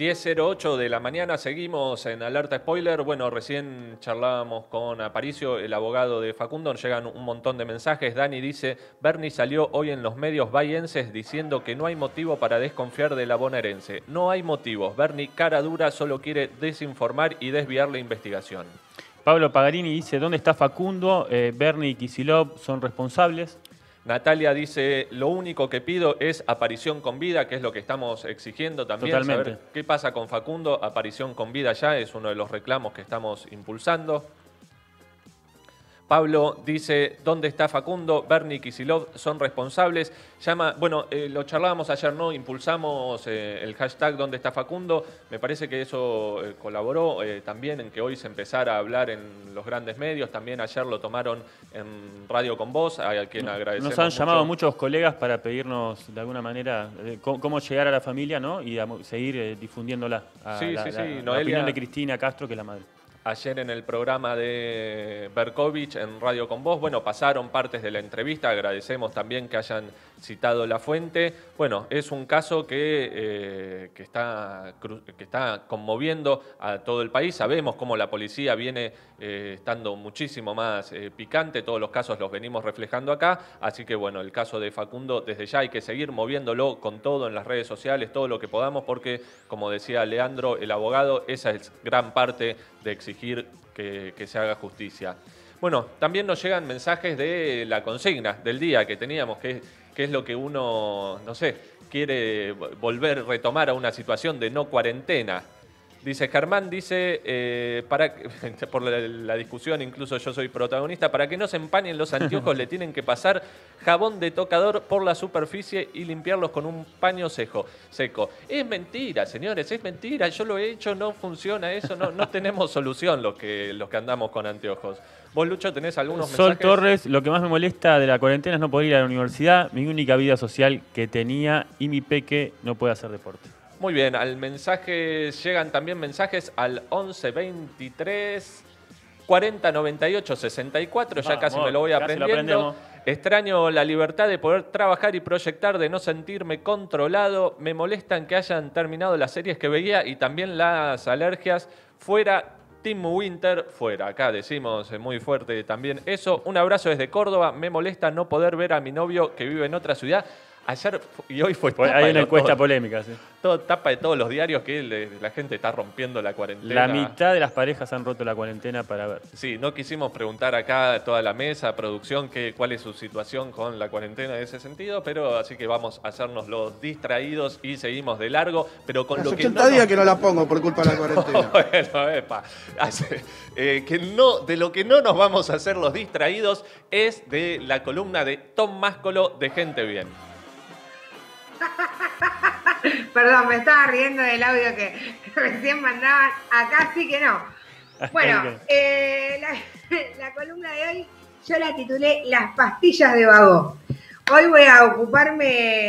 10.08 de la mañana, seguimos en alerta spoiler. Bueno, recién charlábamos con Aparicio, el abogado de Facundo, llegan un montón de mensajes. Dani dice, Bernie salió hoy en los medios bayenses diciendo que no hay motivo para desconfiar de la bonaerense. No hay motivos. Bernie, cara dura, solo quiere desinformar y desviar la investigación. Pablo Pagarini dice, ¿dónde está Facundo? Eh, Bernie y Kisilov son responsables. Natalia dice, lo único que pido es aparición con vida, que es lo que estamos exigiendo también. Totalmente. Saber qué pasa con Facundo, aparición con vida ya es uno de los reclamos que estamos impulsando. Pablo dice, ¿dónde está Facundo? Bernie y Kisilov son responsables. Llama, bueno, eh, lo charlábamos ayer, ¿no? Impulsamos eh, el hashtag ¿Dónde está Facundo? Me parece que eso eh, colaboró también en que hoy se empezara a hablar en los grandes medios. También ayer lo tomaron en Radio con Voz, a quien agradecemos Nos han mucho. llamado muchos colegas para pedirnos de alguna manera cómo, cómo llegar a la familia ¿no? y a seguir difundiéndola. A Sí, la, sí, sí, la Noelia- opinión de Cristina Castro, que es la madre. Ayer en el programa de Berkovich en Radio con Vos. Bueno, pasaron partes de la entrevista, agradecemos también que hayan citado la fuente. Bueno, es un caso que, eh, que, está, que está conmoviendo a todo el país. Sabemos cómo la policía viene eh, estando muchísimo más eh, picante, todos los casos los venimos reflejando acá, así que bueno, el caso de Facundo desde ya hay que seguir moviéndolo con todo en las redes sociales, todo lo que podamos, porque como decía Leandro, el abogado, esa es gran parte de que, se haga justicia. Bueno, también nos llegan mensajes de la consigna del día que teníamos, que, que es lo que uno, no sé, quiere volver, retomar a una situación de no cuarentena. Dice Germán, dice, eh, para, por la, la discusión, incluso yo soy protagonista, para que no se empañen los anteojos le tienen que pasar jabón de tocador por la superficie y limpiarlos con un paño seco. seco. Es mentira, señores, es mentira, yo lo he hecho, no funciona eso, no, no tenemos solución los que, los que andamos con anteojos. Vos, Lucho, tenés algunos Sol mensajes. Torres, lo que más me molesta de la cuarentena es no poder ir a la universidad, mi única vida social que tenía y mi peque no puede hacer deporte. Muy bien, al mensaje llegan también mensajes al 11 23 40 98 64, ya casi me lo voy lo aprendiendo. aprendemos. Extraño la libertad de poder trabajar y proyectar, de no sentirme controlado. Me molestan que hayan terminado las series que veía y también las alergias. Fuera, Team Winter, fuera. Acá decimos eh, muy fuerte también eso. Un abrazo desde Córdoba. Me molesta no poder ver a mi novio que vive en otra ciudad. Ayer y hoy fue Pues hay una encuesta todo- polémica. sí. Todo tapa de todos los diarios que le- la gente está rompiendo la cuarentena. La mitad de las parejas han roto la cuarentena para ver. Sí, no quisimos preguntar acá a toda la mesa, producción, que, cuál es su situación con la cuarentena en ese sentido, pero así que vamos a hacernos los distraídos y seguimos de largo, pero con Hace lo que 80 no días que no la pongo por culpa de la cuarentena. bueno, epa. Hace- eh, que no, de lo que no nos vamos a hacer los distraídos es de la columna de Tom Máscolo de Gente Bien. Perdón, me estaba riendo del audio que recién mandaban. Acá sí que no. Bueno, eh, la, la columna de hoy yo la titulé Las pastillas de vago. Hoy voy a ocuparme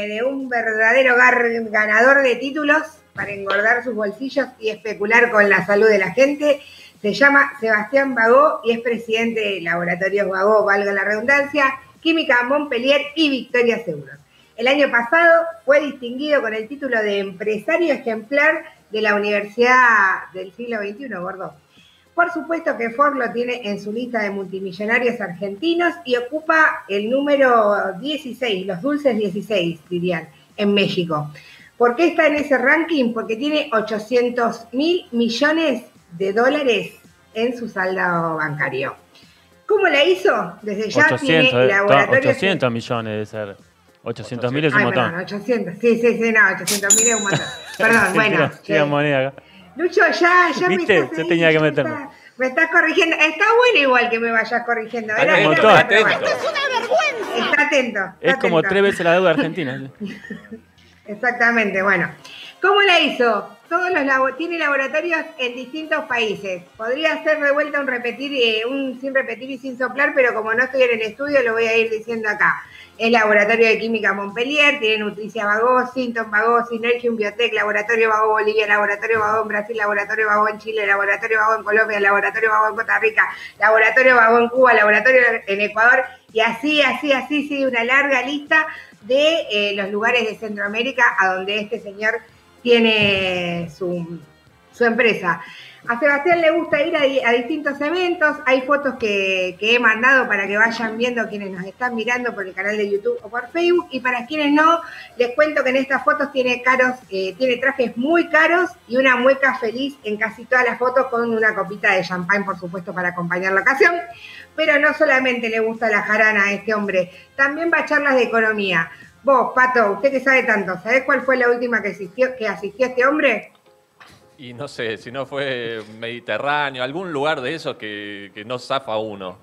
de un verdadero ganador de títulos para engordar sus bolsillos y especular con la salud de la gente. Se llama Sebastián Vagó y es presidente de Laboratorios Vagó, valga la redundancia, Química Montpellier y Victoria Seguros. El año pasado fue distinguido con el título de empresario ejemplar de la Universidad del siglo XXI, Gordo. Por supuesto que Ford lo tiene en su lista de multimillonarios argentinos y ocupa el número 16, los dulces 16, dirían, en México. ¿Por qué está en ese ranking? Porque tiene 800 mil millones de dólares en su saldo bancario. ¿Cómo la hizo? Desde ya 800, tiene eh, laboratorios... 800 millones de ser. 800 mil es un montón. perdón, 800. Sí, sí, sí, no, 800 mil es un montón. Perdón, Sí, bueno. tira- tira sí. moneda acá. Lucho, ya, ya ¿Viste? me estás Yo tenía que me meterme. estás- Me estás corrigiendo. Está bueno igual que me vayas corrigiendo. Era- Atento, era para atento. probar. Está atento. está Es como atento. tres veces la deuda argentina. Exactamente, bueno. ¿Cómo la hizo? Todos los labo- tiene laboratorios en distintos países. Podría ser de vuelta un repetir, eh, un sin repetir y sin soplar, pero como no estoy en el estudio, lo voy a ir diciendo acá. Es Laboratorio de Química Montpellier, tiene Nutricia Vagó, Sinton Vagó, Synergium Biotech, Laboratorio Vagó Bolivia, Laboratorio Vagó en Brasil, Laboratorio Vagó en Chile, Laboratorio Vagó en Colombia, Laboratorio Vagó en Costa Rica, Laboratorio Vagó en Cuba, Laboratorio en Ecuador, y así, así, así, sigue una larga lista de eh, los lugares de Centroamérica a donde este señor tiene su, su empresa. A Sebastián le gusta ir a, distintos eventos. Hay fotos que, he mandado para que vayan viendo quienes nos están mirando por el canal de YouTube o por Facebook. Y para quienes no, les cuento que en estas fotos tiene caros, eh, tiene trajes muy caros y una mueca feliz en casi todas las fotos con una copita de champán, por supuesto, para acompañar la ocasión. Pero no solamente le gusta la jarana a este hombre, también va a charlas de economía. Vos, Pato, usted que sabe tanto, ¿sabés cuál fue la última que, asistió, que asistió este hombre? Y no sé, si no fue Mediterráneo, algún lugar de esos que, no zafa uno.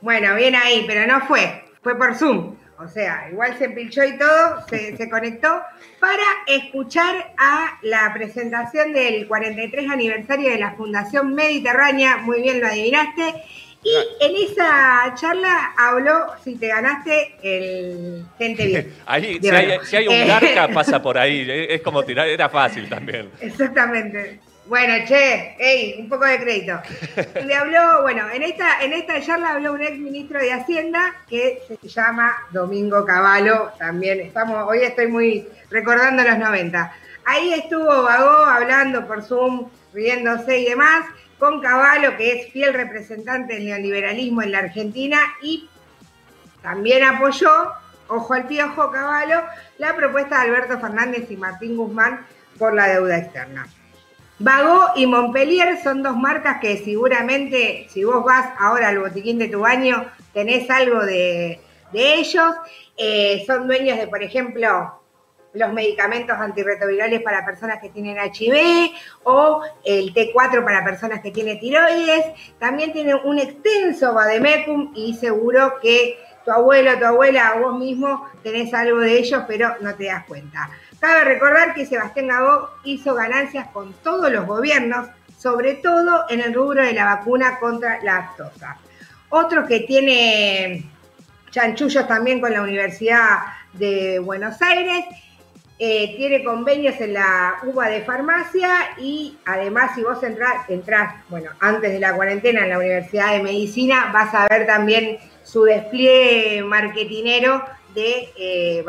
Bueno, bien ahí, pero no fue, fue por Zoom. O sea, igual se pinchó y todo, se, se, conectó para escuchar a la presentación del 43 aniversario de la Fundación Mediterránea, muy bien lo adivinaste, y en esa charla habló si te ganaste el gente bien. ahí, si hay, si hay, un garca, pasa por ahí. Es como tirar, era fácil también. Exactamente. Bueno, che, hey, un poco de crédito. Le habló, bueno, en esta, en esta charla habló un ex ministro de Hacienda que se llama Domingo Cavallo. También estamos, hoy estoy muy recordando los 90. Ahí estuvo Vagó hablando por Zoom, riéndose y demás con Caballo, que es fiel representante del neoliberalismo en la Argentina y también apoyó, ojo al piojo Caballo, la propuesta de Alberto Fernández y Martín Guzmán por la deuda externa. Vago y Montpellier son dos marcas que seguramente, si vos vas ahora al botiquín de tu baño, tenés algo de, ellos. Eh, son dueños de, por ejemplo, los medicamentos antirretrovirales para personas que tienen HIV o el T4 para personas que tienen tiroides. También tienen un extenso vademecum y seguro que tu abuelo, tu abuela o vos mismo tenés algo de ellos, pero no te das cuenta. Cabe recordar que Sebastián Gabó hizo ganancias con todos los gobiernos, sobre todo en el rubro de la vacuna contra la aftosa. Otro que tiene chanchullos también con la Universidad de Buenos Aires eh, tiene convenios en la UBA de farmacia y además si vos entras, bueno, antes de la cuarentena en la Universidad de Medicina, vas a ver también su despliegue marketinero de eh.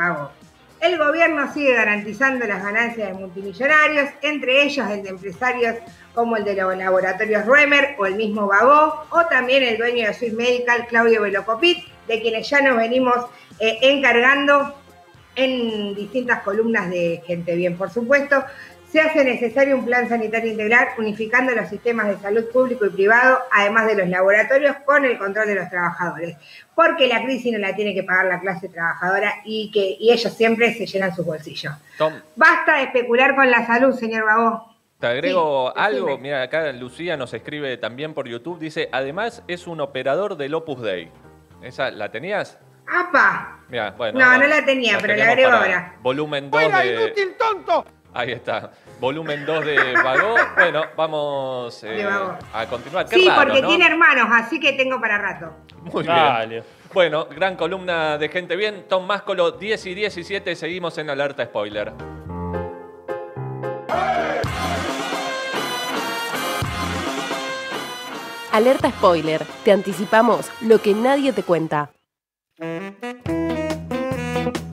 El gobierno sigue garantizando las ganancias de multimillonarios, entre ellos el de empresarios como el de los laboratorios Ruemer o el mismo Vago, o también el dueño de Swiss Medical, Claudio Velocopit, de quienes ya nos venimos eh, encargando en distintas columnas de Gente Bien, por supuesto. Se hace necesario un plan sanitario integral unificando los sistemas de salud público y privado, además de los laboratorios, con el control de los trabajadores. Porque la crisis no la tiene que pagar la clase trabajadora y que ellos siempre se llenan sus bolsillos. Basta de especular con la salud, señor Babó. Te agrego algo, mira, acá Lucía nos escribe también por YouTube, dice, además es un operador del Opus Dei. ¿Esa la tenías? ¡Apa! bueno, no, no la tenía, pero la agrego ahora. Volumen 2 de... inútil, tonto! Ahí está. Volumen 2 de Vago. Bueno, vamos eh, a continuar. sí, porque tiene hermanos, así que tengo para rato. Muy bien. Bueno, gran columna de gente bien. Tom Máscolo, 10 y 17. Seguimos en alerta spoiler. Alerta spoiler. Te anticipamos lo que nadie te cuenta.